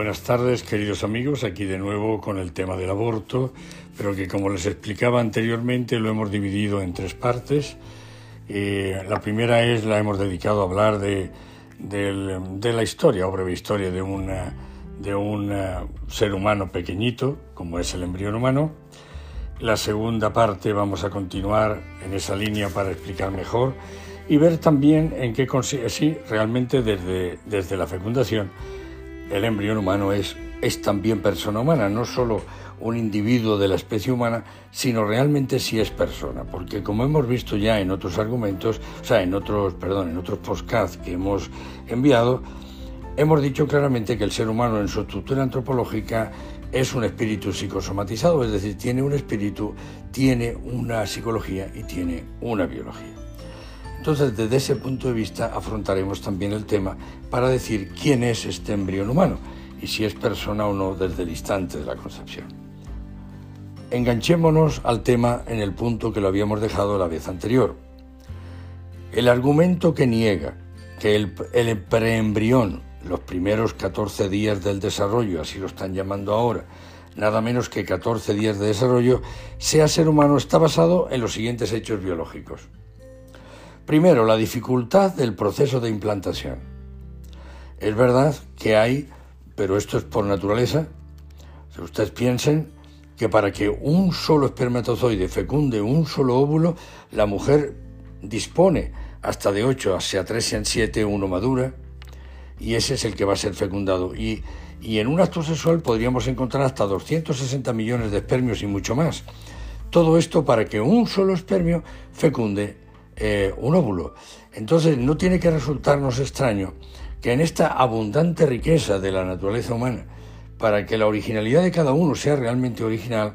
Buenas tardes, queridos amigos, aquí de nuevo con el tema del aborto, pero que como les explicaba anteriormente lo hemos dividido en tres partes. Eh, la primera es, la hemos dedicado a hablar de, de la historia, o breve historia de, una, de un ser humano pequeñito, como es el embrión humano. La segunda parte vamos a continuar en esa línea para explicar mejor y ver también en qué consigue, sí, realmente desde, desde la fecundación, el embrión humano es, también persona humana, no solo un individuo de la especie humana, sino realmente si es persona, porque como hemos visto ya en otros argumentos, o sea, en otros, perdón, en otros podcasts que hemos enviado, hemos dicho claramente que el ser humano en su estructura antropológica es un espíritu psicosomatizado, es decir, tiene un espíritu, tiene una psicología y tiene una biología. Entonces, desde ese punto de vista afrontaremos también el tema para decir quién es este embrión humano y si es persona o no desde el instante de la concepción. Enganchémonos al tema en el punto que lo habíamos dejado la vez anterior. El argumento que niega que el, preembrión, los primeros 14 días del desarrollo, así lo están llamando ahora, nada menos que 14 días de desarrollo, sea ser humano está basado en los siguientes hechos biológicos. Primero, la dificultad del proceso de implantación. Es verdad que hay, pero esto es por naturaleza, si ustedes piensen que para que un solo espermatozoide fecunde un solo óvulo, la mujer dispone hasta de 8 hacia 3 en 7 uno madura, y ese es el que va a ser fecundado. Y, y en un acto sexual podríamos encontrar hasta 260 millones de espermios y mucho más. Todo esto para que un solo espermio fecunde eh, un óvulo. Entonces no tiene que resultarnos extraño que en esta abundante riqueza de la naturaleza humana, para que la originalidad de cada uno sea realmente original,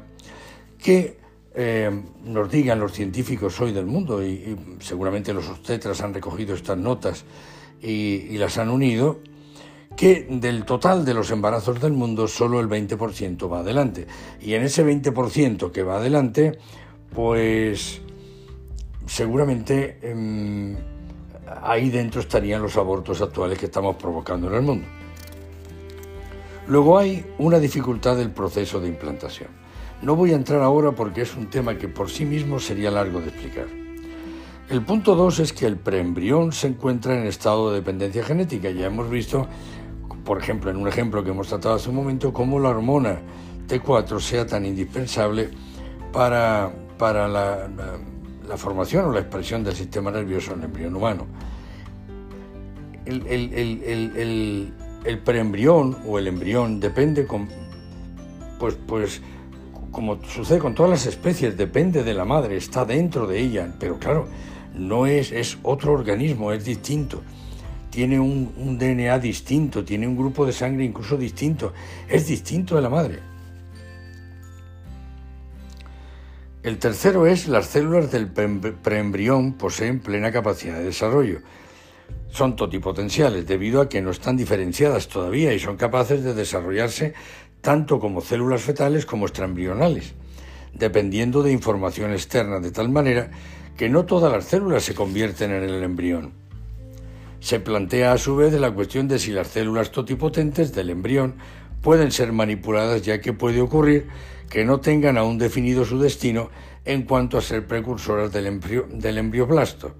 que eh, nos digan los científicos hoy del mundo, y, seguramente los obstetras han recogido estas notas y, y las han unido, que del total de los embarazos del mundo solo el 20% va adelante. Y en ese 20% que va adelante, pues seguramente em, ahí dentro estarían los abortos actuales que estamos provocando en el mundo. Luego hay una dificultad del proceso de implantación. No voy a entrar ahora porque es un tema que por sí mismo sería largo de explicar. El punto 2 es que el preembrión se encuentra en estado de dependencia genética. Ya hemos visto, por ejemplo, en un ejemplo que hemos tratado hace un momento, cómo la hormona T4 sea tan indispensable para, para la la formación o la expresión del sistema nervioso en el embrión humano. El, preembrión o el embrión depende, con, pues, pues como sucede con todas las especies, depende de la madre, está dentro de ella, pero claro, no es, es otro organismo, es distinto. Tiene un, un DNA distinto, tiene un grupo de sangre incluso distinto, es distinto de la madre. El tercero es las células del preembrión poseen plena capacidad de desarrollo. Son totipotenciales debido a que no están diferenciadas todavía y son capaces de desarrollarse tanto como células fetales como extraembrionales, dependiendo de información externa, de tal manera que no todas las células se convierten en el embrión. Se plantea a su vez la cuestión de si las células totipotentes del embrión pueden ser manipuladas ya que puede ocurrir que no tengan aún definido su destino en cuanto a ser precursoras del, del embrioblasto,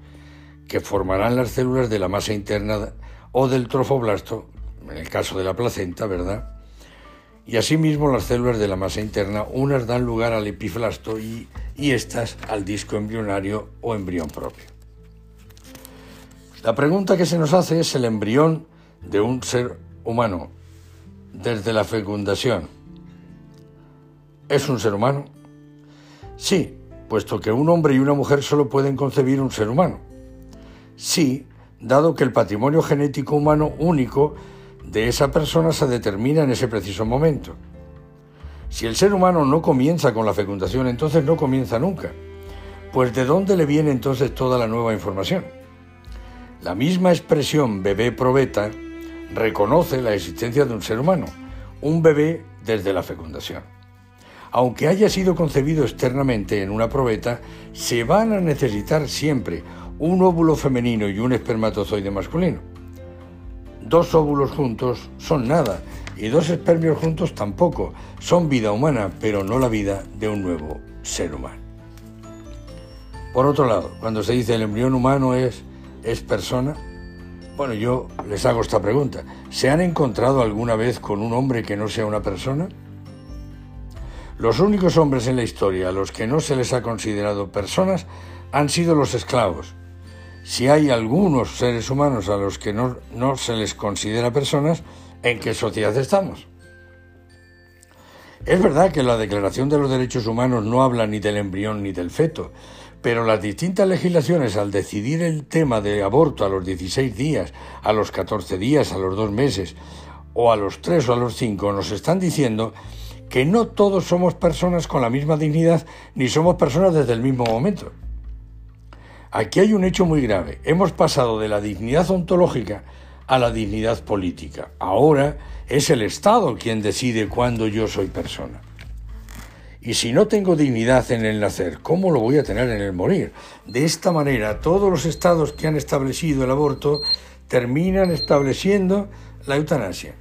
que formarán las células de la masa interna o del trofoblasto, en el caso de la placenta, ¿verdad? Y asimismo las células de la masa interna, unas dan lugar al epiflasto y, y estas al disco embrionario o embrión propio. La pregunta que se nos hace es el embrión de un ser humano desde la fecundación ¿Es un ser humano? Sí, puesto que un hombre y una mujer solo pueden concebir un ser humano. Sí, dado que el patrimonio genético humano único de esa persona se determina en ese preciso momento. Si el ser humano no comienza con la fecundación, entonces no comienza nunca. Pues ¿de dónde le viene entonces toda la nueva información? La misma expresión bebé probeta reconoce la existencia de un ser humano, un bebé desde la fecundación aunque haya sido concebido externamente en una probeta, se van a necesitar siempre un óvulo femenino y un espermatozoide masculino. Dos óvulos juntos son nada, Y dos espermios juntos tampoco. Son vida humana, pero no la vida de un nuevo ser humano. Por otro lado, cuando se dice el embrión humano es, es persona, bueno, yo les hago esta pregunta. ¿Se han encontrado alguna vez con un hombre que no sea una persona? Los únicos hombres en la historia a los que no se les ha considerado personas han sido los esclavos. Si hay algunos seres humanos a los que no, se les considera personas, ¿en qué sociedad estamos? Es verdad que la Declaración de los Derechos Humanos no habla ni del embrión ni del feto, pero las distintas legislaciones al decidir el tema de aborto a los 16 días, a los 14 días, a los dos meses, o a los 3 o a los 5, nos están diciendo que no todos somos personas con la misma dignidad ni somos personas desde el mismo momento. Aquí hay un hecho muy grave. Hemos pasado de la dignidad ontológica a la dignidad política. Ahora es el Estado quien decide cuándo yo soy persona. Y si no tengo dignidad en el nacer, ¿cómo lo voy a tener en el morir? De esta manera, todos los estados que han establecido el aborto terminan estableciendo la eutanasia.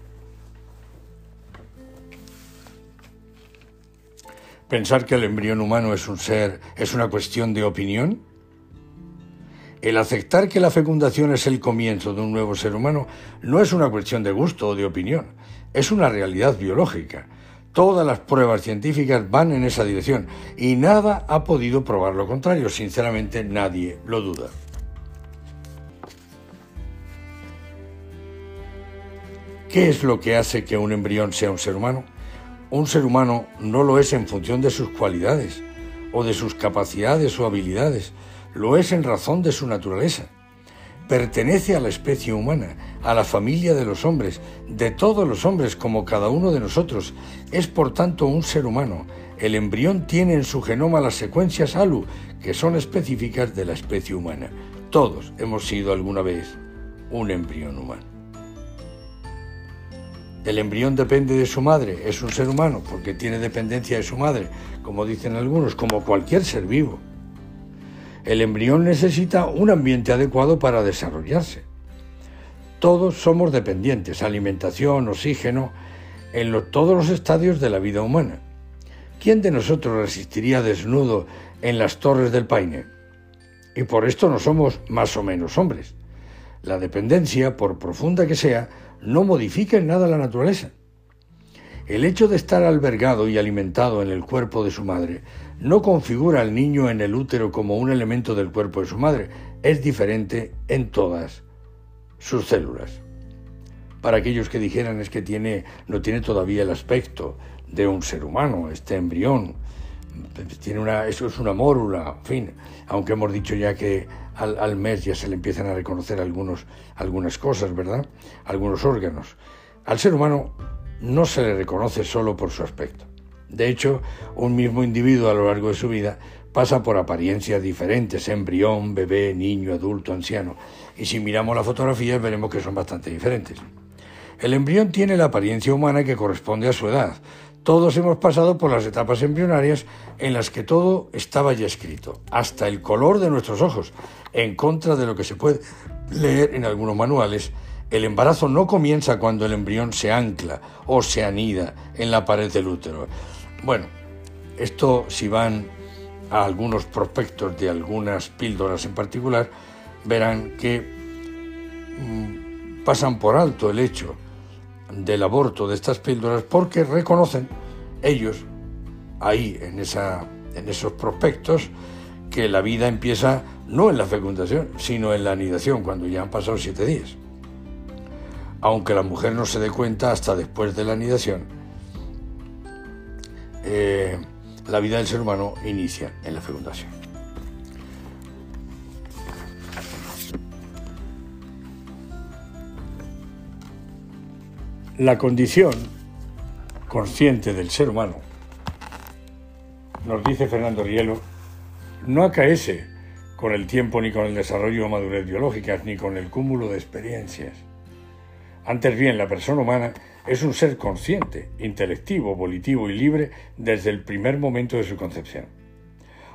Pensar que el embrión humano es un ser es una cuestión de opinión. El aceptar que la fecundación es el comienzo de un nuevo ser humano no es una cuestión de gusto o de opinión, es una realidad biológica Todas las pruebas científicas van en esa dirección y nada ha podido probar lo contrario. Sinceramente, nadie lo duda. ¿Qué es lo que hace que un embrión sea un ser humano? Un ser humano no lo es en función de sus cualidades o de sus capacidades o habilidades, lo es en razón de su naturaleza pertenece a la especie humana, a la familia de los hombres, de todos los hombres como cada uno de nosotros. Es por tanto un ser humano. El embrión tiene en su genoma las secuencias ALU, que son específicas de la especie humana. Todos hemos sido alguna vez un embrión humano. El embrión depende de su madre, es un ser humano porque tiene dependencia de su madre, como dicen algunos, como cualquier ser vivo. El embrión necesita un ambiente adecuado para desarrollarse. Todos somos dependientes, alimentación, oxígeno, en todos los estadios de la vida humana. ¿Quién de nosotros resistiría desnudo en las torres del Paine? Y por esto no somos más o menos hombres. La dependencia, por profunda que sea, no modifica en nada la naturaleza. El hecho de estar albergado y alimentado en el cuerpo de su madre no configura al niño en el útero como un elemento del cuerpo de su madre, es diferente en todas sus células. Para aquellos que dijeran es que tiene, no tiene todavía el aspecto de un ser humano, este embrión, tiene una, eso es una mórula, en fin, aunque hemos dicho ya que al, al, mes ya se le empiezan a reconocer algunos, algunas cosas, ¿verdad? Algunos órganos. Al ser humano no se le reconoce solo por su aspecto. De hecho, un mismo individuo a lo largo de su vida pasa por apariencias diferentes, embrión, bebé, niño, adulto, anciano, y si miramos las fotografías veremos que son bastante diferentes. El embrión tiene la apariencia humana que corresponde a su edad. Todos hemos pasado por las etapas embrionarias en las que todo estaba ya escrito, hasta el color de nuestros ojos, en contra de lo que se puede leer en algunos manuales el embarazo no comienza cuando el embrión se ancla o se anida en la pared del útero. Bueno, esto si van a algunos prospectos de algunas píldoras en particular, verán que mm, pasan por alto el hecho del aborto de estas píldoras porque reconocen ellos ahí en, esa, en esos prospectos que la vida empieza no en la fecundación, sino en la anidación, cuando ya han pasado siete días aunque la mujer no se dé cuenta hasta después de la anidación, eh, la vida del ser humano inicia en la fecundación. La condición consciente del ser humano, nos dice Fernando Rielo, no acaece con el tiempo ni con el desarrollo o madurez biológicas ni con el cúmulo de experiencias antes bien, la persona humana es un ser consciente, intelectivo, volitivo y libre desde el primer momento de su concepción.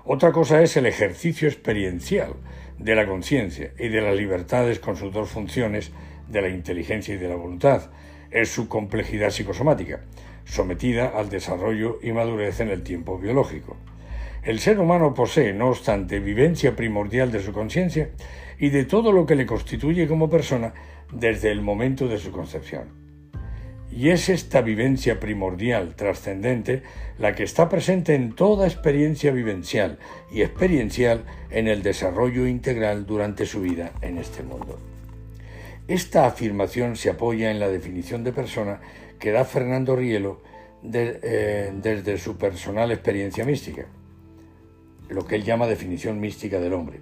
Otra cosa es el ejercicio experiencial de la conciencia y de las libertades con sus dos funciones de la inteligencia y de la voluntad, es su complejidad psicosomática, sometida al desarrollo y madurez en el tiempo biológico. El ser humano posee, no obstante, vivencia primordial de su conciencia y de todo lo que le constituye como persona desde el momento de su concepción. Y es esta vivencia primordial, trascendente, la que está presente en toda experiencia vivencial y experiencial en el desarrollo integral durante su vida en este mundo. Esta afirmación se apoya en la definición de persona que da Fernando Rielo eh, desde su personal experiencia mística, lo que él llama definición mística del hombre.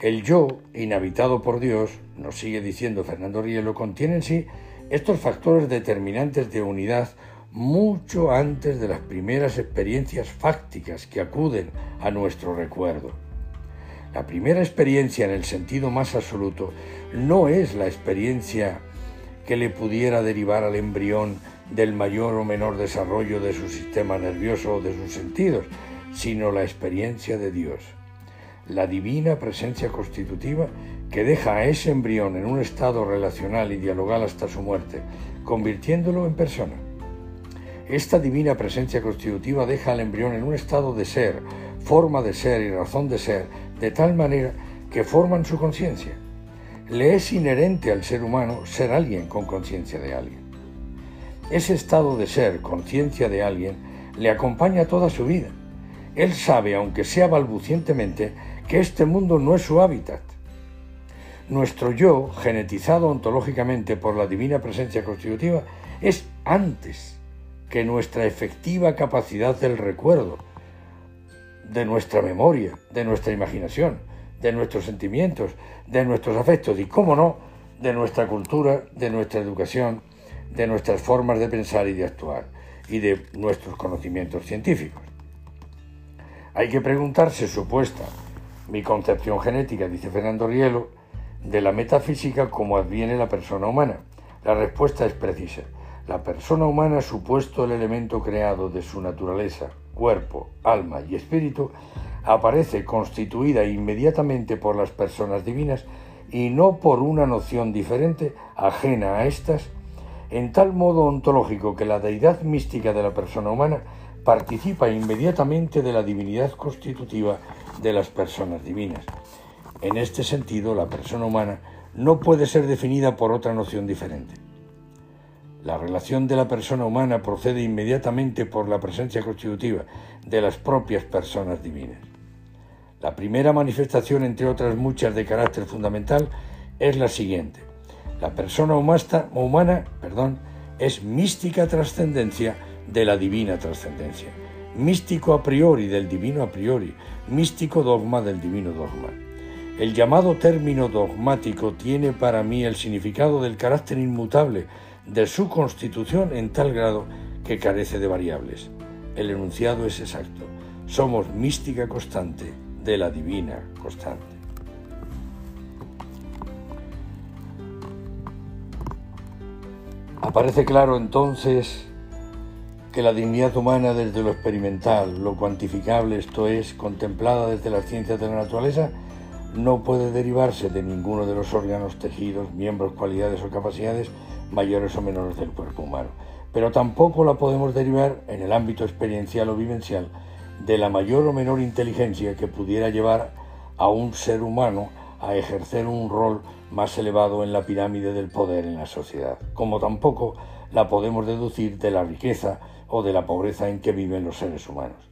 El yo, inhabitado por Dios, nos sigue diciendo Fernando Rielo, contiene en sí estos factores determinantes de unidad mucho antes de las primeras experiencias fácticas que acuden a nuestro recuerdo. La primera experiencia en el sentido más absoluto no es la experiencia que le pudiera derivar al embrión del mayor o menor desarrollo de su sistema nervioso o de sus sentidos, sino la experiencia de Dios, la divina presencia constitutiva que deja a ese embrión en un estado relacional y dialogal hasta su muerte, convirtiéndolo en persona. Esta divina presencia constitutiva deja al embrión en un estado de ser, forma de ser y razón de ser, de tal manera que forman su conciencia. Le es inherente al ser humano ser alguien con conciencia de alguien. Ese estado de ser, conciencia de alguien, le acompaña toda su vida. Él sabe, aunque sea balbucientemente, que este mundo no es su hábitat, nuestro yo, genetizado ontológicamente por la divina presencia constitutiva, es antes que nuestra efectiva capacidad del recuerdo, de nuestra memoria, de nuestra imaginación, de nuestros sentimientos, de nuestros afectos y, cómo no, de nuestra cultura, de nuestra educación, de nuestras formas de pensar y de actuar y de nuestros conocimientos científicos. Hay que preguntarse, supuesta mi concepción genética, dice Fernando Rielo, de la metafísica como adviene la persona humana. La respuesta es precisa. La persona humana, supuesto el elemento creado de su naturaleza, cuerpo, alma y espíritu, aparece constituida inmediatamente por las personas divinas y no por una noción diferente, ajena a éstas, en tal modo ontológico que la deidad mística de la persona humana participa inmediatamente de la divinidad constitutiva de las personas divinas. En este sentido, la persona humana no puede ser definida por otra noción diferente. La relación de la persona humana procede inmediatamente por la presencia constitutiva de las propias personas divinas. La primera manifestación, entre otras muchas de carácter fundamental, es la siguiente. La persona humana es mística trascendencia de la divina trascendencia, místico a priori del divino a priori, místico dogma del divino dogma. El llamado término dogmático tiene para mí el significado del carácter inmutable de su constitución en tal grado que carece de variables. El enunciado es exacto. Somos mística constante de la divina constante. Aparece claro entonces que la dignidad humana desde lo experimental, lo cuantificable, esto es, contemplada desde las ciencias de la naturaleza, no puede derivarse de ninguno de los órganos, tejidos, miembros, cualidades o capacidades mayores o menores del cuerpo humano, pero tampoco la podemos derivar en el ámbito experiencial o vivencial de la mayor o menor inteligencia que pudiera llevar a un ser humano a ejercer un rol más elevado en la pirámide del poder en la sociedad, como tampoco la podemos deducir de la riqueza o de la pobreza en que viven los seres humanos.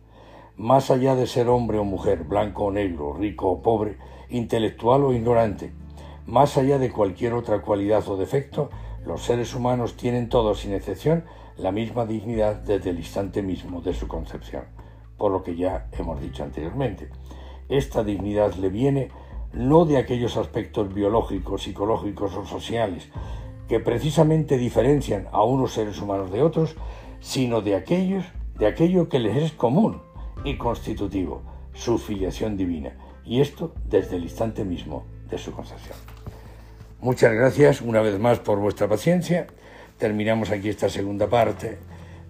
Más allá de ser hombre o mujer, blanco o negro, rico o pobre, intelectual o ignorante. Más allá de cualquier otra cualidad o defecto, los seres humanos tienen todos, sin excepción, la misma dignidad desde el instante mismo de su concepción, por lo que ya hemos dicho anteriormente. Esta dignidad le viene no de aquellos aspectos biológicos, psicológicos o sociales que precisamente diferencian a unos seres humanos de otros, sino de aquellos, de aquello que les es común y constitutivo, su filiación divina y esto desde el instante mismo de su concepción. Muchas gracias una vez más por vuestra paciencia. Terminamos aquí esta segunda parte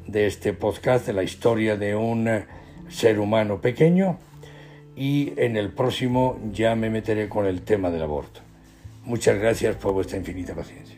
de este podcast de la historia de un ser humano pequeño y en el próximo ya me meteré con el tema del aborto. Muchas gracias por vuestra infinita paciencia.